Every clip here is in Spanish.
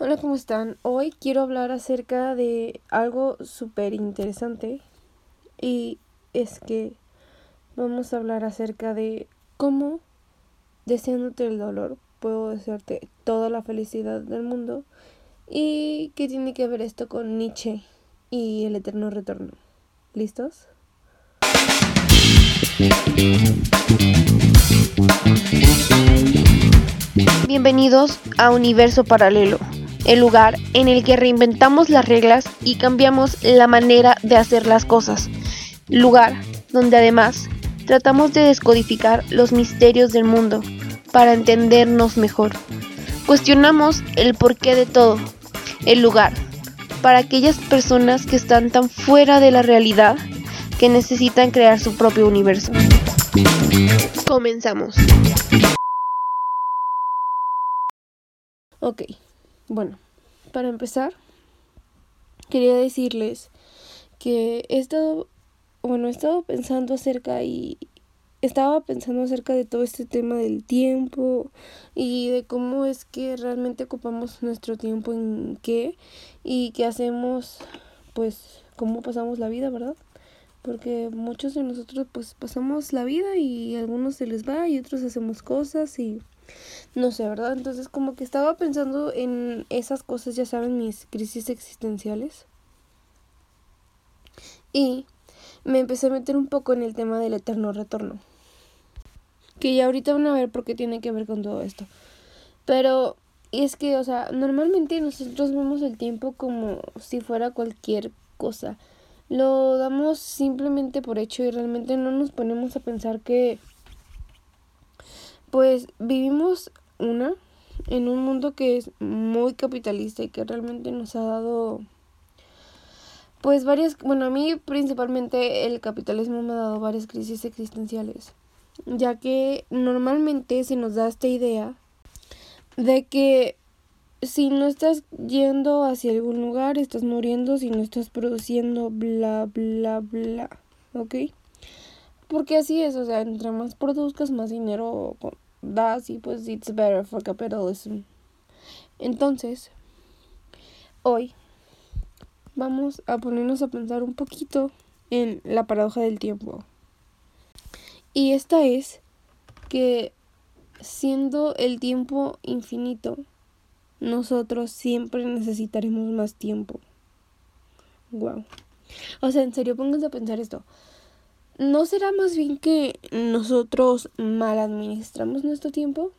Hola, ¿cómo están? Hoy quiero hablar acerca de algo súper interesante y es que vamos a hablar acerca de cómo deseándote el dolor puedo desearte toda la felicidad del mundo y qué tiene que ver esto con Nietzsche y el eterno retorno. ¿Listos? Bienvenidos a Universo Paralelo el lugar en el que reinventamos las reglas y cambiamos la manera de hacer las cosas. Lugar donde además tratamos de descodificar los misterios del mundo para entendernos mejor. Cuestionamos el porqué de todo. El lugar para aquellas personas que están tan fuera de la realidad que necesitan crear su propio universo. Comenzamos. Ok. Bueno, para empezar, quería decirles que he estado, bueno, he estado pensando acerca y estaba pensando acerca de todo este tema del tiempo y de cómo es que realmente ocupamos nuestro tiempo en qué y qué hacemos, pues, cómo pasamos la vida, ¿verdad? Porque muchos de nosotros pues pasamos la vida y algunos se les va y otros hacemos cosas y no sé, ¿verdad? Entonces como que estaba pensando en esas cosas, ya saben, mis crisis existenciales. Y me empecé a meter un poco en el tema del eterno retorno. Que ya ahorita van a ver por qué tiene que ver con todo esto. Pero es que, o sea, normalmente nosotros vemos el tiempo como si fuera cualquier cosa. Lo damos simplemente por hecho y realmente no nos ponemos a pensar que pues vivimos una en un mundo que es muy capitalista y que realmente nos ha dado pues varias, bueno, a mí principalmente el capitalismo me ha dado varias crisis existenciales, ya que normalmente se nos da esta idea de que si no estás yendo hacia algún lugar, estás muriendo, si no estás produciendo, bla, bla, bla, ¿ok? Porque así es, o sea, entre más produzcas, más dinero das y pues it's better for capitalism. Entonces, hoy vamos a ponernos a pensar un poquito en la paradoja del tiempo. Y esta es que siendo el tiempo infinito, nosotros siempre necesitaremos más tiempo. Wow. O sea, en serio, pónganse a pensar esto. ¿No será más bien que nosotros mal administramos nuestro tiempo?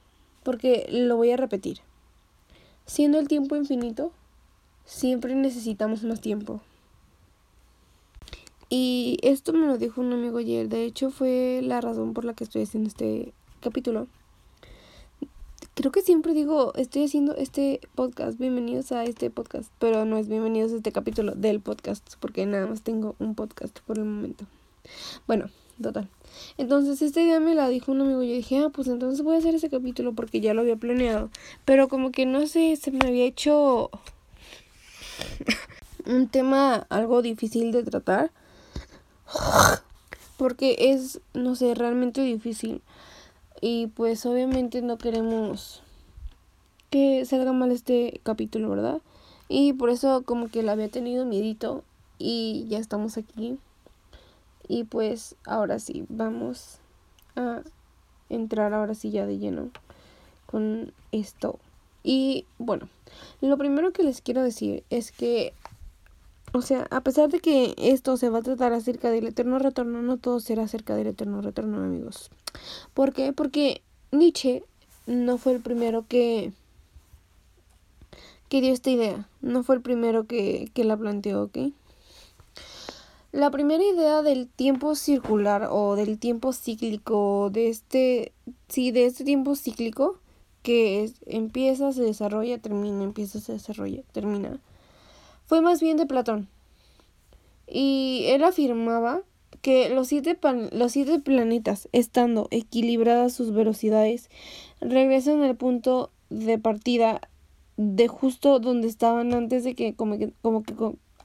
Porque lo voy a repetir. Siendo el tiempo infinito, siempre necesitamos más tiempo. Y esto me lo dijo un amigo ayer. De hecho, fue la razón por la que estoy haciendo este capítulo. Creo que siempre digo, estoy haciendo este podcast, bienvenidos a este podcast, pero no es bienvenidos a este capítulo del podcast, porque nada más tengo un podcast por el momento. Bueno, total. Entonces esta idea me la dijo un amigo. Yo dije, ah, pues entonces voy a hacer ese capítulo porque ya lo había planeado. Pero como que no sé, se me había hecho un tema algo difícil de tratar. Porque es, no sé, realmente difícil. Y pues obviamente no queremos que salga mal este capítulo, ¿verdad? Y por eso como que la había tenido miedito y ya estamos aquí. Y pues ahora sí, vamos a entrar ahora sí ya de lleno con esto. Y bueno, lo primero que les quiero decir es que, o sea, a pesar de que esto se va a tratar acerca del eterno retorno, no todo será acerca del eterno retorno, amigos. ¿Por qué? Porque Nietzsche no fue el primero que que dio esta idea, no fue el primero que, que la planteó, ¿ok? La primera idea del tiempo circular o del tiempo cíclico, de este, sí, de este tiempo cíclico, que empieza, se desarrolla, termina, empieza, se desarrolla, termina, fue más bien de Platón. Y él afirmaba que los siete, los siete planetas, estando equilibradas sus velocidades, regresan al punto de partida de justo donde estaban antes de que como que, como que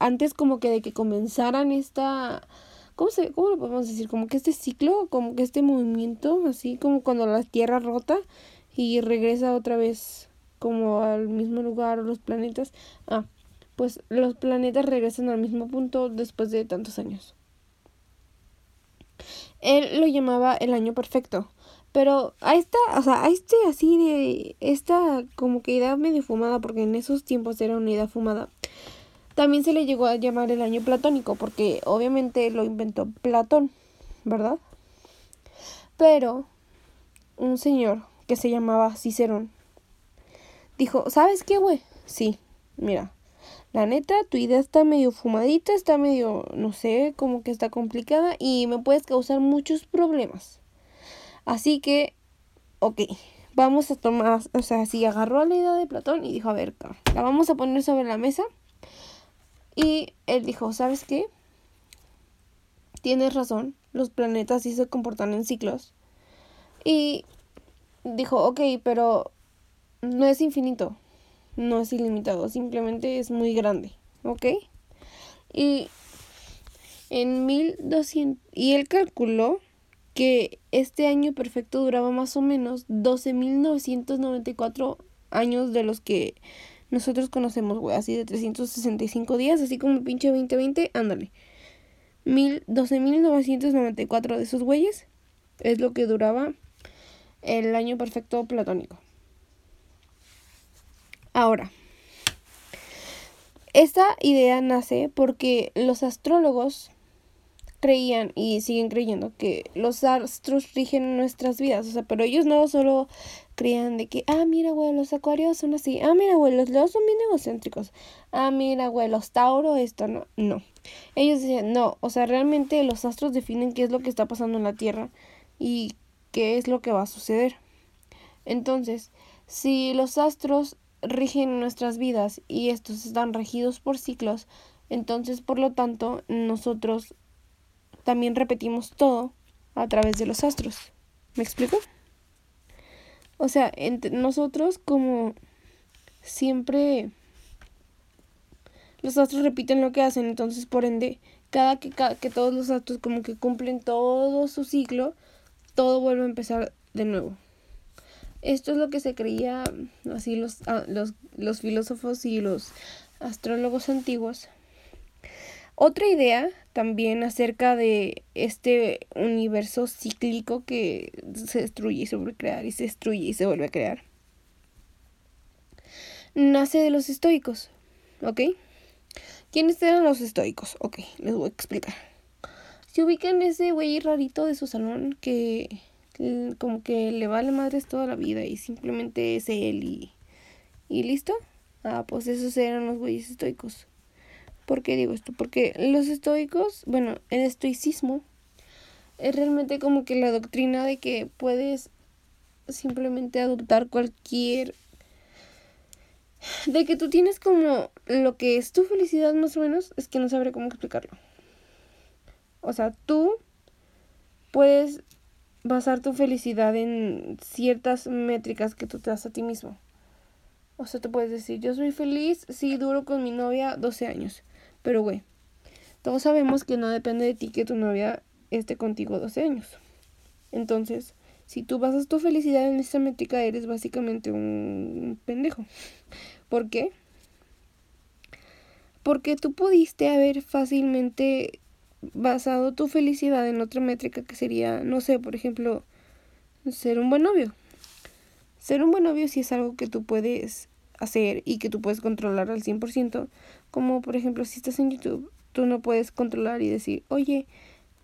antes como que de que comenzaran esta ¿cómo se cómo lo podemos decir? Como que este ciclo, como que este movimiento, así como cuando la tierra rota y regresa otra vez como al mismo lugar o los planetas. Ah, pues los planetas regresan al mismo punto después de tantos años. Él lo llamaba el año perfecto. Pero a esta, o sea, a este así de, esta como que idea medio fumada, porque en esos tiempos era una idea fumada, también se le llegó a llamar el año platónico, porque obviamente lo inventó Platón, ¿verdad? Pero un señor que se llamaba Cicerón dijo, ¿sabes qué, güey? Sí, mira, la neta, tu idea está medio fumadita, está medio, no sé, como que está complicada y me puedes causar muchos problemas. Así que, ok, vamos a tomar, o sea, sí, agarró la idea de Platón y dijo, a ver, la vamos a poner sobre la mesa. Y él dijo, ¿sabes qué? Tienes razón, los planetas sí se comportan en ciclos. Y dijo, ok, pero no es infinito no es ilimitado, simplemente es muy grande, ¿ok? Y en 1200, y él calculó que este año perfecto duraba más o menos 12.994 años de los que nosotros conocemos, güey, así de 365 días, así como el pinche 2020, ándale. 12.994 de esos güeyes es lo que duraba el año perfecto platónico. Ahora, esta idea nace porque los astrólogos creían y siguen creyendo que los astros rigen nuestras vidas, o sea, pero ellos no solo creían de que, ah, mira, güey, los acuarios son así, ah, mira, güey, los leos son bien egocéntricos, ah, mira, güey, los Tauro, esto, no, no. Ellos decían, no, o sea, realmente los astros definen qué es lo que está pasando en la Tierra y qué es lo que va a suceder. Entonces, si los astros rigen nuestras vidas y estos están regidos por ciclos, entonces por lo tanto nosotros también repetimos todo a través de los astros. ¿Me explico? O sea, entre nosotros como siempre los astros repiten lo que hacen, entonces por ende, cada que, que todos los astros como que cumplen todo su ciclo, todo vuelve a empezar de nuevo. Esto es lo que se creía así los, ah, los, los filósofos y los astrólogos antiguos. Otra idea también acerca de este universo cíclico que se destruye y se vuelve a crear y se destruye y se vuelve a crear. Nace de los estoicos, ¿ok? ¿Quiénes eran los estoicos? Ok, les voy a explicar. Se ubican ese güey rarito de su salón que como que le vale madres toda la vida y simplemente es él y, y listo. Ah, pues esos eran los güeyes estoicos. ¿Por qué digo esto? Porque los estoicos, bueno, el estoicismo es realmente como que la doctrina de que puedes simplemente adoptar cualquier de que tú tienes como lo que es tu felicidad más o menos, es que no sabré cómo explicarlo. O sea, tú puedes basar tu felicidad en ciertas métricas que tú te das a ti mismo. O sea, te puedes decir, yo soy feliz si duro con mi novia 12 años. Pero, güey, todos sabemos que no depende de ti que tu novia esté contigo 12 años. Entonces, si tú basas tu felicidad en esa métrica, eres básicamente un pendejo. ¿Por qué? Porque tú pudiste haber fácilmente basado tu felicidad en otra métrica que sería, no sé, por ejemplo, ser un buen novio. Ser un buen novio si es algo que tú puedes hacer y que tú puedes controlar al 100%, como por ejemplo si estás en YouTube, tú no puedes controlar y decir, oye,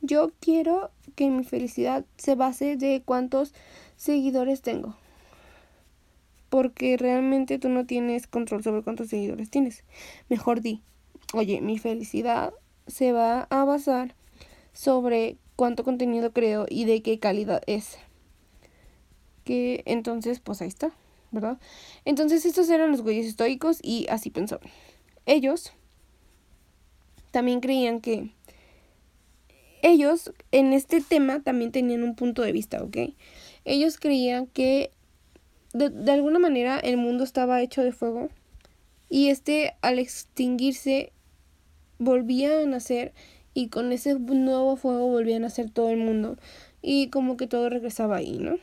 yo quiero que mi felicidad se base de cuántos seguidores tengo. Porque realmente tú no tienes control sobre cuántos seguidores tienes. Mejor di, oye, mi felicidad se va a basar sobre cuánto contenido creo y de qué calidad es. Que entonces, pues ahí está, ¿verdad? Entonces estos eran los güeyes estoicos y así pensaban. Ellos también creían que ellos en este tema también tenían un punto de vista, ¿ok? Ellos creían que de, de alguna manera el mundo estaba hecho de fuego y este al extinguirse volvía a nacer y con ese nuevo fuego volvía a nacer todo el mundo y como que todo regresaba ahí, ¿no?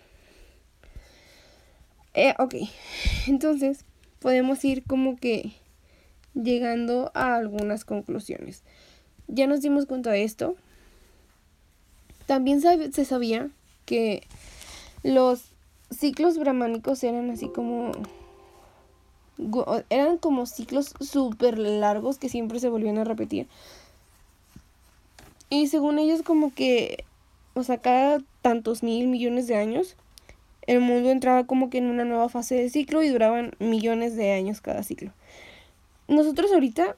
Eh, ok, entonces podemos ir como que llegando a algunas conclusiones. Ya nos dimos cuenta de esto. También se sabía que los ciclos brahmánicos eran así como eran como ciclos súper largos que siempre se volvían a repetir. Y según ellos como que, o sea, cada tantos mil millones de años, el mundo entraba como que en una nueva fase de ciclo y duraban millones de años cada ciclo. Nosotros ahorita,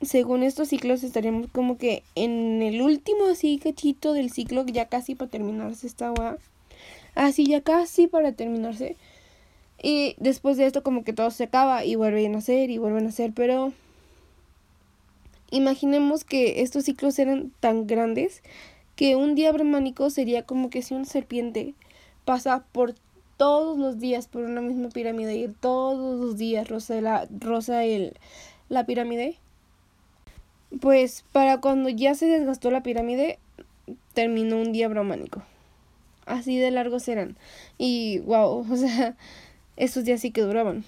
según estos ciclos, estaríamos como que en el último así cachito del ciclo, ya casi para terminarse esta agua. Así ya casi para terminarse. Y después de esto como que todo se acaba y vuelven a hacer y vuelven a hacer, pero imaginemos que estos ciclos eran tan grandes que un día brahmánico sería como que si una serpiente pasa por todos los días por una misma pirámide y todos los días rosa la, el, la pirámide, pues para cuando ya se desgastó la pirámide, terminó un día brahmánico. Así de largos eran. Y wow, o sea, esos días sí que duraban.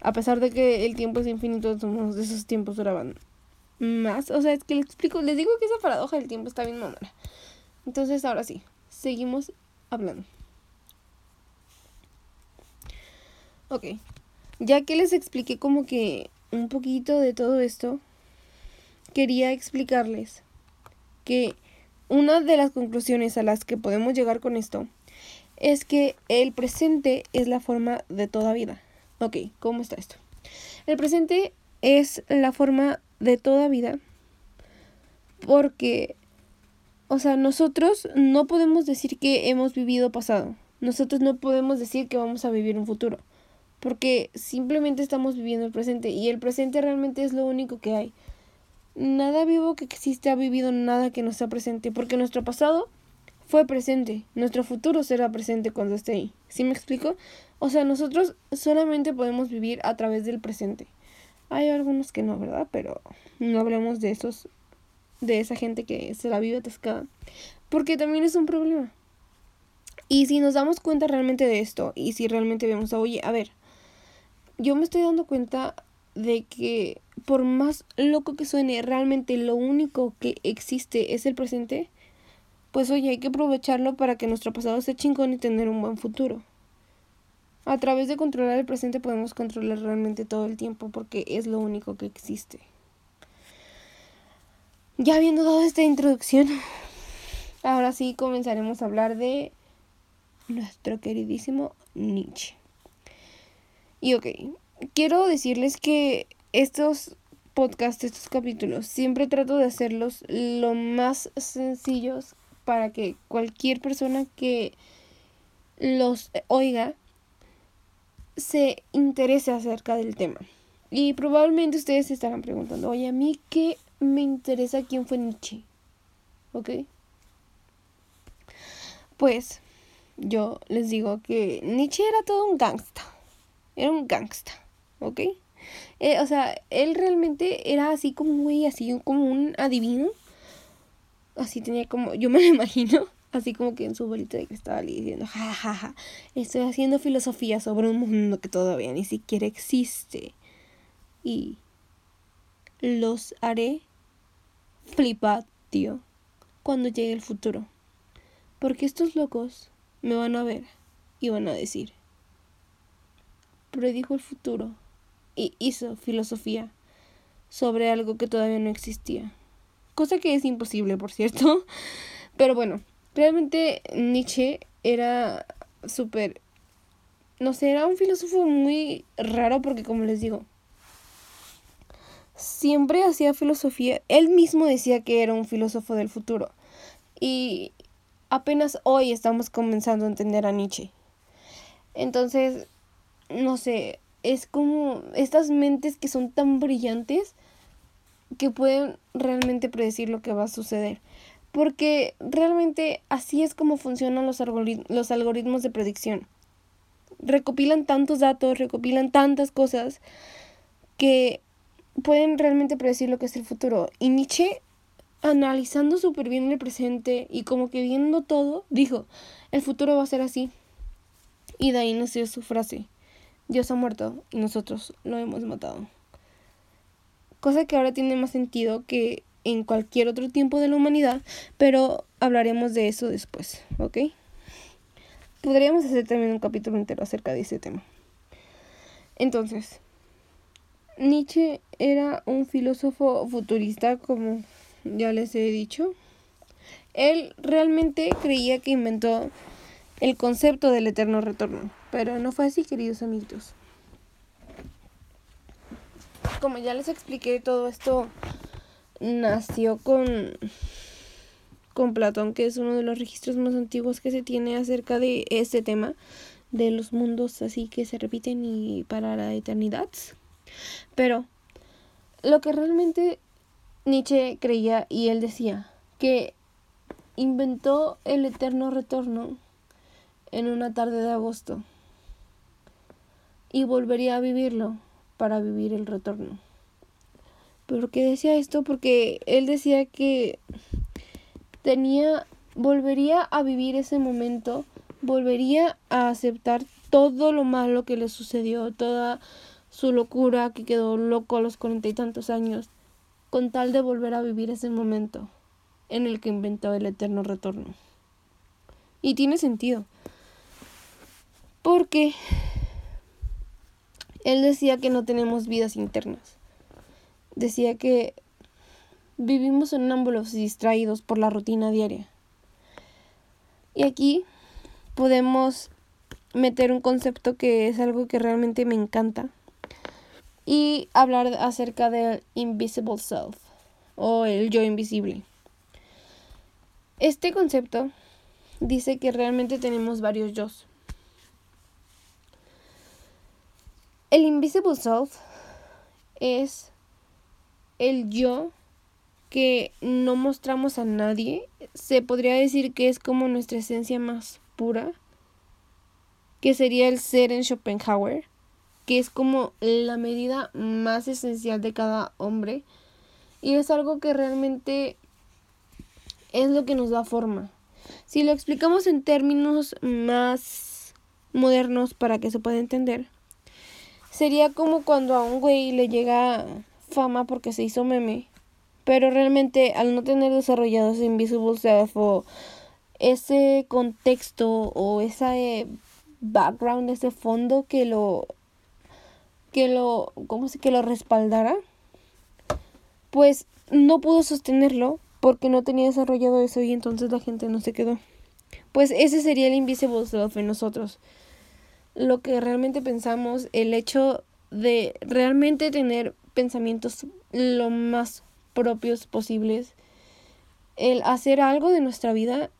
A pesar de que el tiempo es infinito, de esos tiempos duraban más. O sea, es que les explico, les digo que esa paradoja del tiempo está bien mamona. Entonces, ahora sí, seguimos hablando. Ok, ya que les expliqué como que un poquito de todo esto, quería explicarles que una de las conclusiones a las que podemos llegar con esto es que el presente es la forma de toda vida. Ok, ¿cómo está esto? El presente es la forma de toda vida porque, o sea, nosotros no podemos decir que hemos vivido pasado. Nosotros no podemos decir que vamos a vivir un futuro. Porque simplemente estamos viviendo el presente y el presente realmente es lo único que hay. Nada vivo que existe ha vivido nada que no sea presente, porque nuestro pasado fue presente. Nuestro futuro será presente cuando esté ahí. ¿Sí me explico? O sea, nosotros solamente podemos vivir a través del presente. Hay algunos que no, ¿verdad? Pero no hablemos de esos, de esa gente que se la vive atascada. Porque también es un problema. Y si nos damos cuenta realmente de esto, y si realmente vemos oye, a ver, yo me estoy dando cuenta de que por más loco que suene, realmente lo único que existe es el presente pues oye, hay que aprovecharlo para que nuestro pasado sea chingón y tener un buen futuro. A través de controlar el presente podemos controlar realmente todo el tiempo porque es lo único que existe. Ya habiendo dado esta introducción, ahora sí comenzaremos a hablar de nuestro queridísimo Nietzsche. Y ok, quiero decirles que estos podcasts, estos capítulos, siempre trato de hacerlos lo más sencillos para que cualquier persona que los oiga se interese acerca del tema. Y probablemente ustedes se estarán preguntando, oye, a mí qué me interesa quién fue Nietzsche. ¿Ok? Pues yo les digo que Nietzsche era todo un gangsta. Era un gangsta. ¿Ok? Eh, o sea, él realmente era así como un güey, así como un adivino así tenía como, yo me lo imagino, así como que en su bolita de cristal y diciendo, jajaja, estoy haciendo filosofía sobre un mundo que todavía ni siquiera existe. Y los haré flipar, tío, cuando llegue el futuro. Porque estos locos me van a ver y van a decir, predijo el futuro y hizo filosofía sobre algo que todavía no existía. Cosa que es imposible, por cierto. Pero bueno, realmente Nietzsche era súper... No sé, era un filósofo muy raro porque como les digo, siempre hacía filosofía. Él mismo decía que era un filósofo del futuro. Y apenas hoy estamos comenzando a entender a Nietzsche. Entonces, no sé, es como estas mentes que son tan brillantes que pueden realmente predecir lo que va a suceder. Porque realmente así es como funcionan los, los algoritmos de predicción. Recopilan tantos datos, recopilan tantas cosas que pueden realmente predecir lo que es el futuro. Y Nietzsche, analizando súper bien el presente y como que viendo todo, dijo, el futuro va a ser así. Y de ahí nació su frase, Dios ha muerto y nosotros lo hemos matado. Cosa que ahora tiene más sentido que en cualquier otro tiempo de la humanidad, pero hablaremos de eso después, ¿ok? Podríamos hacer también un capítulo entero acerca de ese tema. Entonces, Nietzsche era un filósofo futurista, como ya les he dicho. Él realmente creía que inventó el concepto del eterno retorno, pero no fue así, queridos amiguitos. Como ya les expliqué, todo esto nació con, con Platón, que es uno de los registros más antiguos que se tiene acerca de este tema, de los mundos así que se repiten y para la eternidad. Pero lo que realmente Nietzsche creía y él decía que inventó el eterno retorno en una tarde de agosto y volvería a vivirlo para vivir el retorno. ¿Pero qué decía esto? Porque él decía que tenía, volvería a vivir ese momento, volvería a aceptar todo lo malo que le sucedió, toda su locura, que quedó loco a los cuarenta y tantos años, con tal de volver a vivir ese momento en el que inventó el eterno retorno. Y tiene sentido. Porque él decía que no tenemos vidas internas decía que vivimos sonámbulos y distraídos por la rutina diaria. Y aquí podemos meter un concepto que es algo que realmente me encanta y hablar acerca del invisible self o el yo invisible. Este concepto dice que realmente tenemos varios yo. El invisible self es el yo que no mostramos a nadie, se podría decir que es como nuestra esencia más pura, que sería el ser en Schopenhauer, que es como la medida más esencial de cada hombre y es algo que realmente es lo que nos da forma. Si lo explicamos en términos más modernos para que se pueda entender, sería como cuando a un güey le llega fama porque se hizo meme, pero realmente al no tener desarrollado ese Invisible Self o ese contexto o ese background, ese fondo que lo que lo ¿cómo se que lo respaldara? Pues no pudo sostenerlo porque no tenía desarrollado eso y entonces la gente no se quedó. Pues ese sería el Invisible Self en nosotros. Lo que realmente pensamos, el hecho de realmente tener pensamientos lo más propios posibles, el hacer algo de nuestra vida,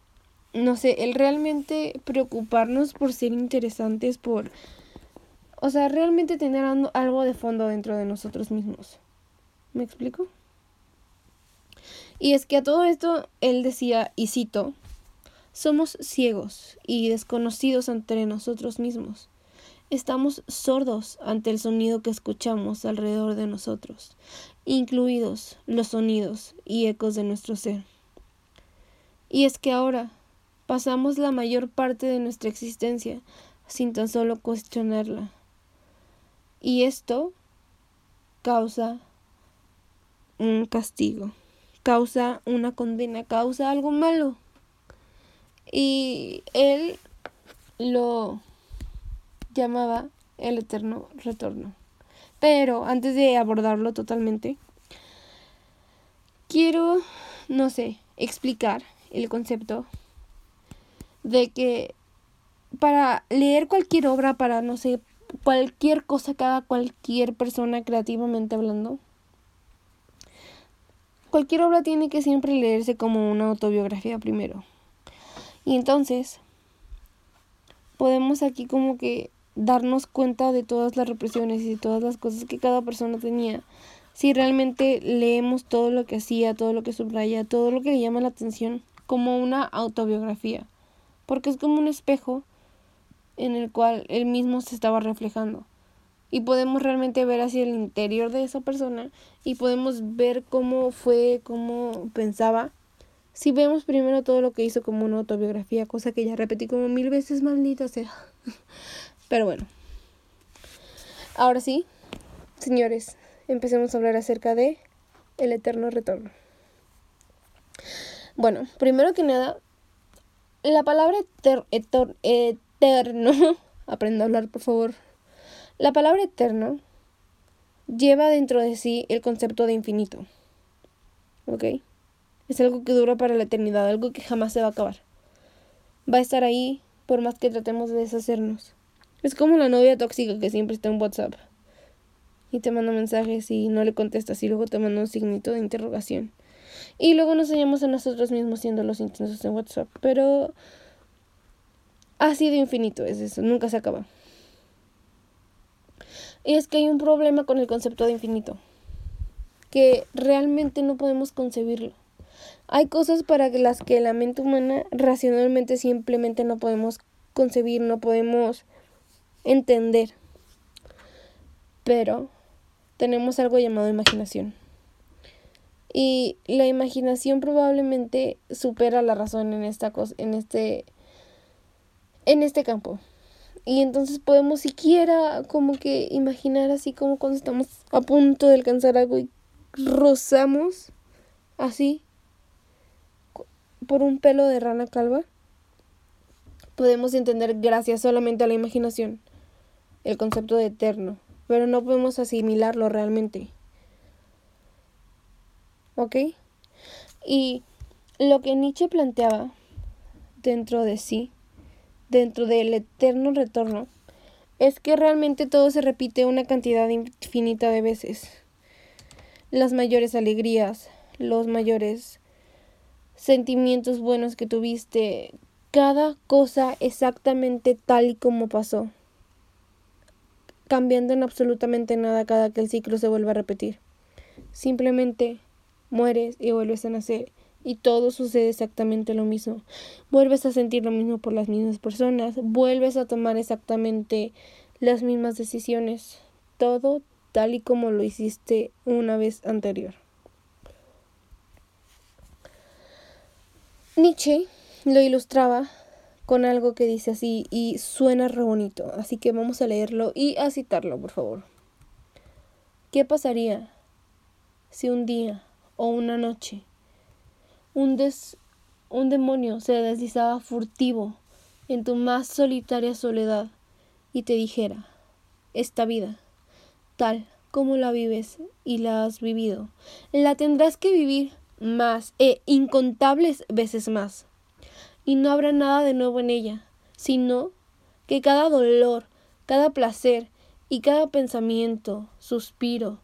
no sé, el realmente preocuparnos por ser interesantes, por, o sea, realmente tener algo de fondo dentro de nosotros mismos. ¿Me explico? Y es que a todo esto él decía, y cito, somos ciegos y desconocidos entre nosotros mismos. Estamos sordos ante el sonido que escuchamos alrededor de nosotros, incluidos los sonidos y ecos de nuestro ser. Y es que ahora pasamos la mayor parte de nuestra existencia sin tan solo cuestionarla. Y esto causa un castigo, causa una condena, causa algo malo. Y él lo llamaba el eterno retorno. Pero antes de abordarlo totalmente, quiero, no sé, explicar el concepto de que para leer cualquier obra, para, no sé, cualquier cosa que haga cualquier persona creativamente hablando, cualquier obra tiene que siempre leerse como una autobiografía primero. Y entonces, podemos aquí como que darnos cuenta de todas las represiones y de todas las cosas que cada persona tenía. Si realmente leemos todo lo que hacía, todo lo que subraya, todo lo que le llama la atención como una autobiografía, porque es como un espejo en el cual él mismo se estaba reflejando. Y podemos realmente ver hacia el interior de esa persona y podemos ver cómo fue, cómo pensaba. Si vemos primero todo lo que hizo como una autobiografía, cosa que ya repetí como mil veces, maldita sea. Pero bueno. Ahora sí, señores, empecemos a hablar acerca de el eterno retorno. Bueno, primero que nada, la palabra eterno, aprendo a hablar por favor. La palabra eterno lleva dentro de sí el concepto de infinito. ¿Ok? Es algo que dura para la eternidad, algo que jamás se va a acabar. Va a estar ahí por más que tratemos de deshacernos. Es como la novia tóxica que siempre está en WhatsApp y te manda mensajes y no le contestas y luego te manda un signito de interrogación. Y luego nos enseñamos a nosotros mismos siendo los intensos en WhatsApp. Pero ha sido infinito, es eso, nunca se acaba. Y es que hay un problema con el concepto de infinito, que realmente no podemos concebirlo. Hay cosas para las que la mente humana racionalmente simplemente no podemos concebir, no podemos entender. Pero tenemos algo llamado imaginación. Y la imaginación probablemente supera la razón en esta cosa, en este en este campo. Y entonces podemos siquiera como que imaginar así como cuando estamos a punto de alcanzar algo y rozamos así por un pelo de rana calva. Podemos entender gracias solamente a la imaginación el concepto de eterno, pero no podemos asimilarlo realmente. ¿Ok? Y lo que Nietzsche planteaba dentro de sí, dentro del eterno retorno, es que realmente todo se repite una cantidad infinita de veces. Las mayores alegrías, los mayores sentimientos buenos que tuviste, cada cosa exactamente tal y como pasó, cambiando en absolutamente nada cada que el ciclo se vuelva a repetir. Simplemente mueres y vuelves a nacer y todo sucede exactamente lo mismo. Vuelves a sentir lo mismo por las mismas personas, vuelves a tomar exactamente las mismas decisiones, todo tal y como lo hiciste una vez anterior. Nietzsche lo ilustraba con algo que dice así y suena re bonito, así que vamos a leerlo y a citarlo, por favor. ¿Qué pasaría si un día o una noche. Un, des, un demonio se deslizaba furtivo en tu más solitaria soledad y te dijera, esta vida, tal como la vives y la has vivido, la tendrás que vivir más e incontables veces más. Y no habrá nada de nuevo en ella, sino que cada dolor, cada placer y cada pensamiento, suspiro,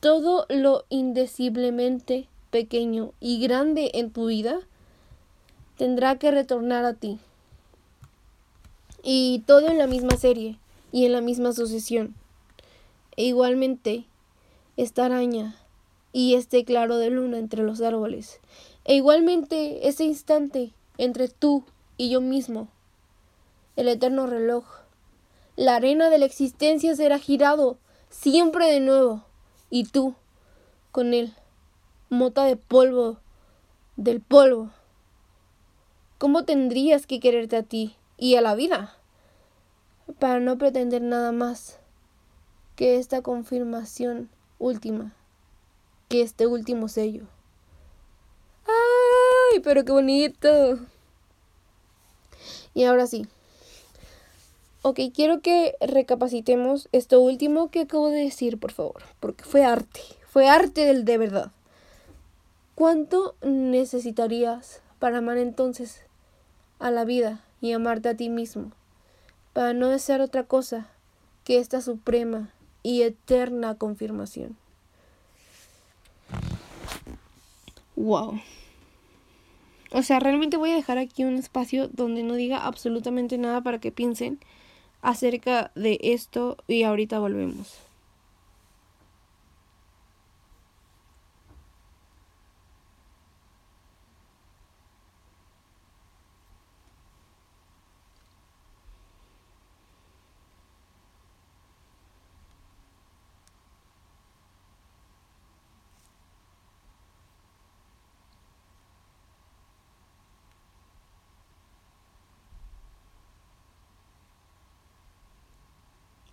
todo lo indeciblemente pequeño y grande en tu vida tendrá que retornar a ti. Y todo en la misma serie y en la misma sucesión. E igualmente, esta araña y este claro de luna entre los árboles. E igualmente ese instante entre tú y yo mismo. El eterno reloj. La arena de la existencia será girado siempre de nuevo y tú con él, mota de polvo, del polvo. ¿Cómo tendrías que quererte a ti y a la vida? Para no pretender nada más que esta confirmación última, que este último sello. ¡Ay, pero qué bonito! Y ahora sí. Ok, quiero que recapacitemos esto último que acabo de decir, por favor, porque fue arte, fue arte del de verdad. ¿Cuánto necesitarías para amar entonces a la vida y amarte a ti mismo? Para no desear otra cosa que esta suprema y eterna confirmación. Wow. O sea, realmente voy a dejar aquí un espacio donde no diga absolutamente nada para que piensen acerca de esto y ahorita volvemos.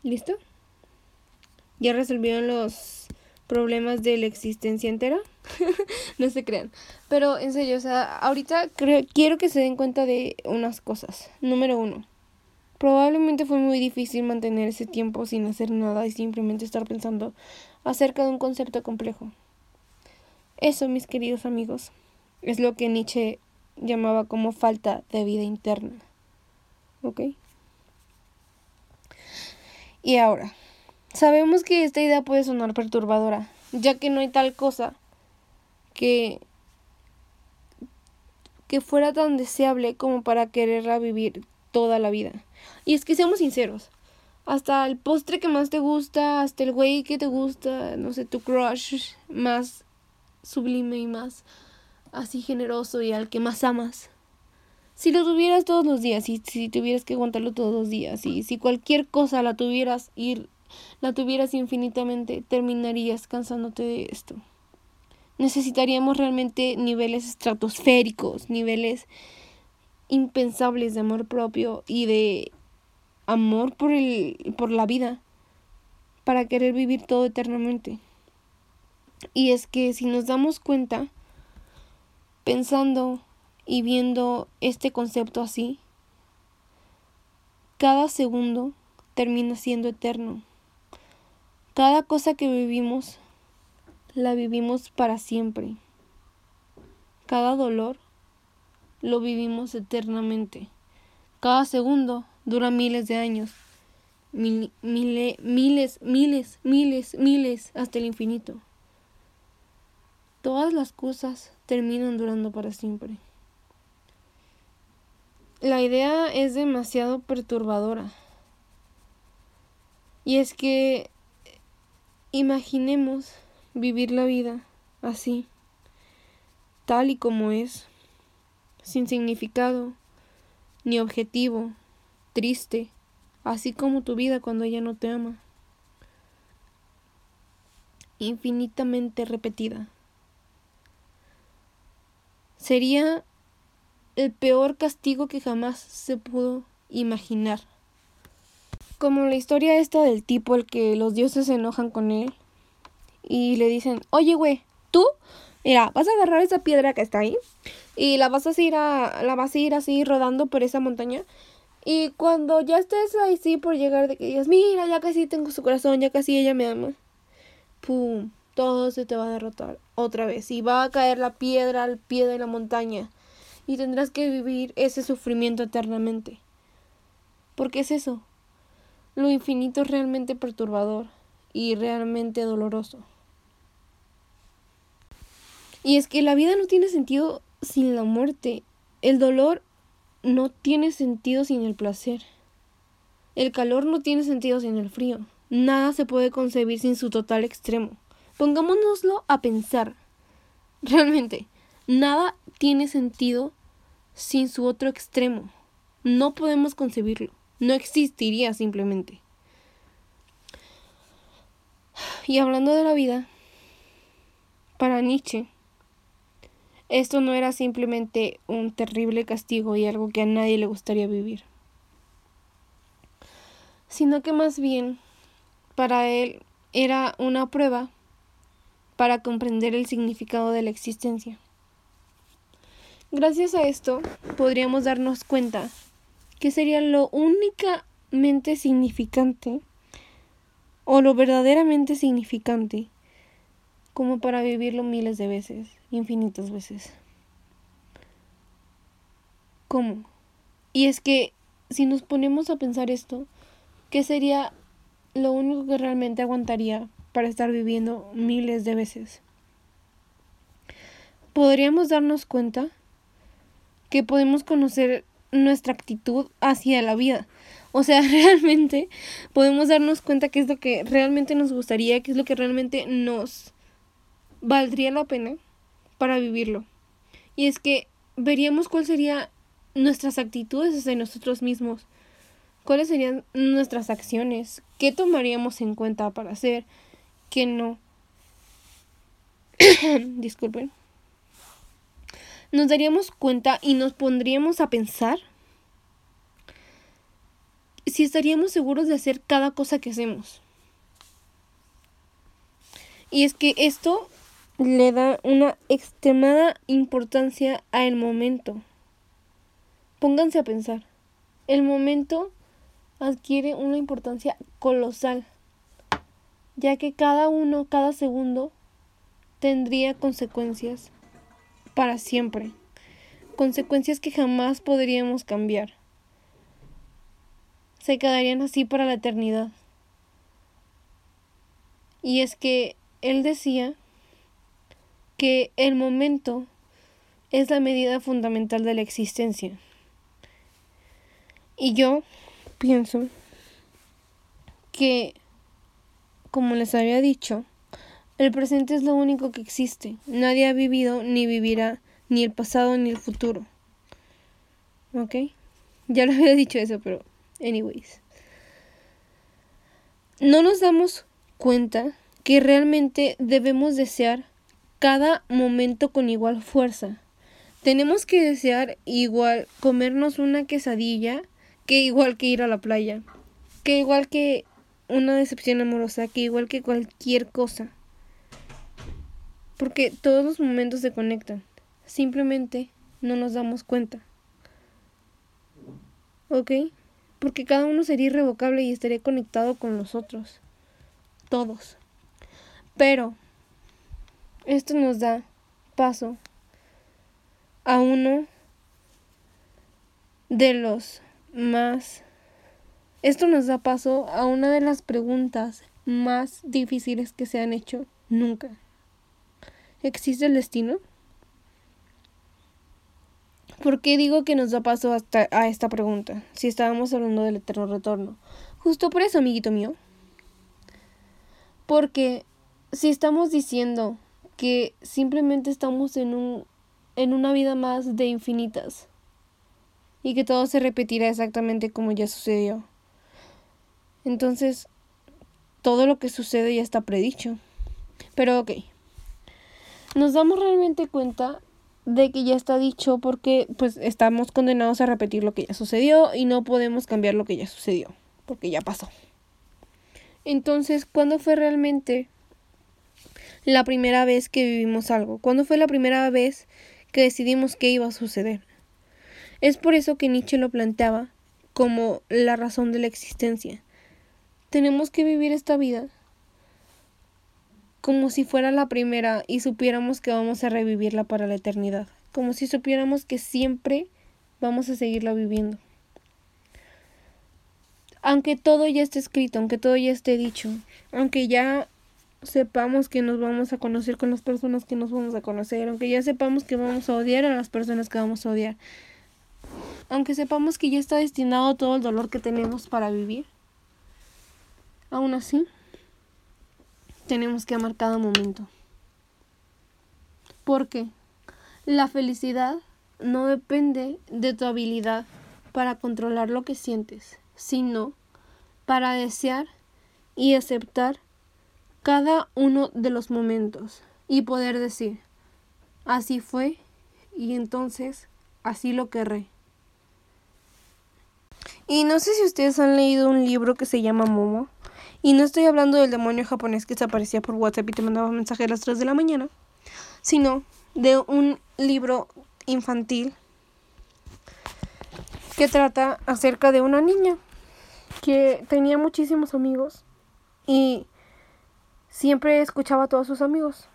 ¿Listo? ya resolvieron los problemas de la existencia entera. no se crean. Pero en serio, o sea, ahorita quiero que se den cuenta de unas cosas. Número uno. Probablemente fue muy difícil mantener ese tiempo sin hacer nada y simplemente estar pensando acerca de un concepto complejo. Eso, mis queridos amigos, es lo que Nietzsche llamaba como falta de vida interna. ¿Ok? Y ahora, sabemos que esta idea puede sonar perturbadora, ya que no hay tal cosa que que fuera tan deseable como para quererla vivir toda la vida. Y es que seamos sinceros, hasta el postre que más te gusta, hasta el güey que te gusta, no sé, tu crush más sublime y más así generoso y al que más amas. Si lo tuvieras todos los días, y si tuvieras que aguantarlo todos los días, y si cualquier cosa la tuvieras ir la tuvieras infinitamente, terminarías cansándote de esto. Necesitaríamos realmente niveles estratosféricos, niveles impensables de amor propio y de amor por el por la vida para querer vivir todo eternamente. Y es que si nos damos cuenta pensando y viendo este concepto así, cada segundo termina siendo eterno. Cada cosa que vivimos, la vivimos para siempre. Cada dolor, lo vivimos eternamente. Cada segundo dura miles de años. miles, miles, miles, miles, miles, hasta el infinito. Todas las cosas terminan durando para siempre. La idea es demasiado perturbadora. Y es que Imaginemos vivir la vida así, tal y como es, sin significado, ni objetivo, triste, así como tu vida cuando ella no te ama, infinitamente repetida. Sería el peor castigo que jamás se pudo imaginar. Como la historia esta del tipo al que los dioses se enojan con él y le dicen, oye, güey, tú, mira, vas a agarrar esa piedra que está ahí y la vas a ir a, la vas a ir así rodando por esa montaña y cuando ya estés ahí sí por llegar de que digas, mira, ya casi tengo su corazón, ya casi ella me ama, pum, todo se te va a derrotar otra vez y va a caer la piedra al pie de la montaña y tendrás que vivir ese sufrimiento eternamente. Porque es eso, lo infinito es realmente perturbador y realmente doloroso. Y es que la vida no tiene sentido sin la muerte. El dolor no tiene sentido sin el placer. El calor no tiene sentido sin el frío. Nada se puede concebir sin su total extremo. Pongámonoslo a pensar. Realmente, nada tiene sentido sin su otro extremo. No podemos concebirlo no existiría simplemente. Y hablando de la vida, para Nietzsche, esto no era simplemente un terrible castigo y algo que a nadie le gustaría vivir, sino que más bien para él era una prueba para comprender el significado de la existencia. Gracias a esto podríamos darnos cuenta que sería lo únicamente significante o lo verdaderamente significante como para vivirlo miles de veces, infinitas veces. ¿Cómo? Y es que si nos ponemos a pensar esto, ¿qué sería lo único que realmente aguantaría para estar viviendo miles de veces? Podríamos darnos cuenta que podemos conocer nuestra actitud hacia la vida. O sea, realmente podemos darnos cuenta qué es lo que realmente nos gustaría, qué es lo que realmente nos valdría la pena para vivirlo. Y es que veríamos cuáles serían nuestras actitudes hacia nosotros mismos, cuáles serían nuestras acciones, qué tomaríamos en cuenta para hacer, qué no. Disculpen nos daríamos cuenta y nos pondríamos a pensar si estaríamos seguros de hacer cada cosa que hacemos. Y es que esto le da una extremada importancia al momento. Pónganse a pensar. El momento adquiere una importancia colosal, ya que cada uno, cada segundo, tendría consecuencias para siempre, consecuencias que jamás podríamos cambiar. Se quedarían así para la eternidad. Y es que él decía que el momento es la medida fundamental de la existencia. Y yo pienso que, como les había dicho, el presente es lo único que existe. Nadie ha vivido ni vivirá ni el pasado ni el futuro. ¿Ok? Ya lo había dicho eso, pero anyways. No nos damos cuenta que realmente debemos desear cada momento con igual fuerza. Tenemos que desear igual comernos una quesadilla que igual que ir a la playa, que igual que una decepción amorosa, que igual que cualquier cosa. Porque todos los momentos se conectan. Simplemente no nos damos cuenta. ¿Ok? Porque cada uno sería irrevocable y estaría conectado con los otros. Todos. Pero esto nos da paso a uno de los más... Esto nos da paso a una de las preguntas más difíciles que se han hecho nunca. ¿Existe el destino? ¿Por qué digo que nos da paso hasta a esta pregunta? Si estábamos hablando del eterno retorno. Justo por eso, amiguito mío. Porque si estamos diciendo que simplemente estamos en un en una vida más de infinitas y que todo se repetirá exactamente como ya sucedió. Entonces, todo lo que sucede ya está predicho. Pero ok. Nos damos realmente cuenta de que ya está dicho porque pues estamos condenados a repetir lo que ya sucedió y no podemos cambiar lo que ya sucedió, porque ya pasó. Entonces, ¿cuándo fue realmente la primera vez que vivimos algo? ¿Cuándo fue la primera vez que decidimos qué iba a suceder? Es por eso que Nietzsche lo planteaba como la razón de la existencia. Tenemos que vivir esta vida como si fuera la primera y supiéramos que vamos a revivirla para la eternidad, como si supiéramos que siempre vamos a seguirla viviendo. Aunque todo ya esté escrito, aunque todo ya esté dicho, aunque ya sepamos que nos vamos a conocer con las personas que nos vamos a conocer, aunque ya sepamos que vamos a odiar a las personas que vamos a odiar, aunque sepamos que ya está destinado todo el dolor que tenemos para vivir, aún así tenemos que amar cada momento. Porque la felicidad no depende de tu habilidad para controlar lo que sientes, sino para desear y aceptar cada uno de los momentos y poder decir, así fue y entonces así lo querré. Y no sé si ustedes han leído un libro que se llama Momo. Y no estoy hablando del demonio japonés que se aparecía por WhatsApp y te mandaba mensaje a las 3 de la mañana, sino de un libro infantil que trata acerca de una niña que tenía muchísimos amigos y siempre escuchaba a todos sus amigos.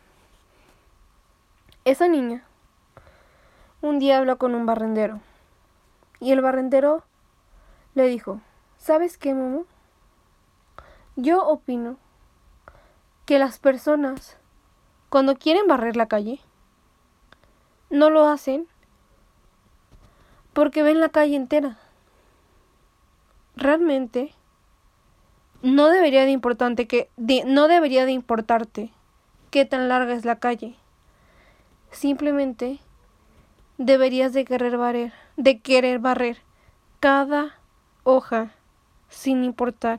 Esa niña un día habló con un barrendero y el barrendero le dijo, ¿sabes qué, Momo? Yo opino que las personas, cuando quieren barrer la calle, no lo hacen porque ven la calle entera. Realmente no debería de importante que no debería de importarte qué tan larga es la calle. Simplemente deberías de querer barrer, de querer barrer cada hoja, sin importar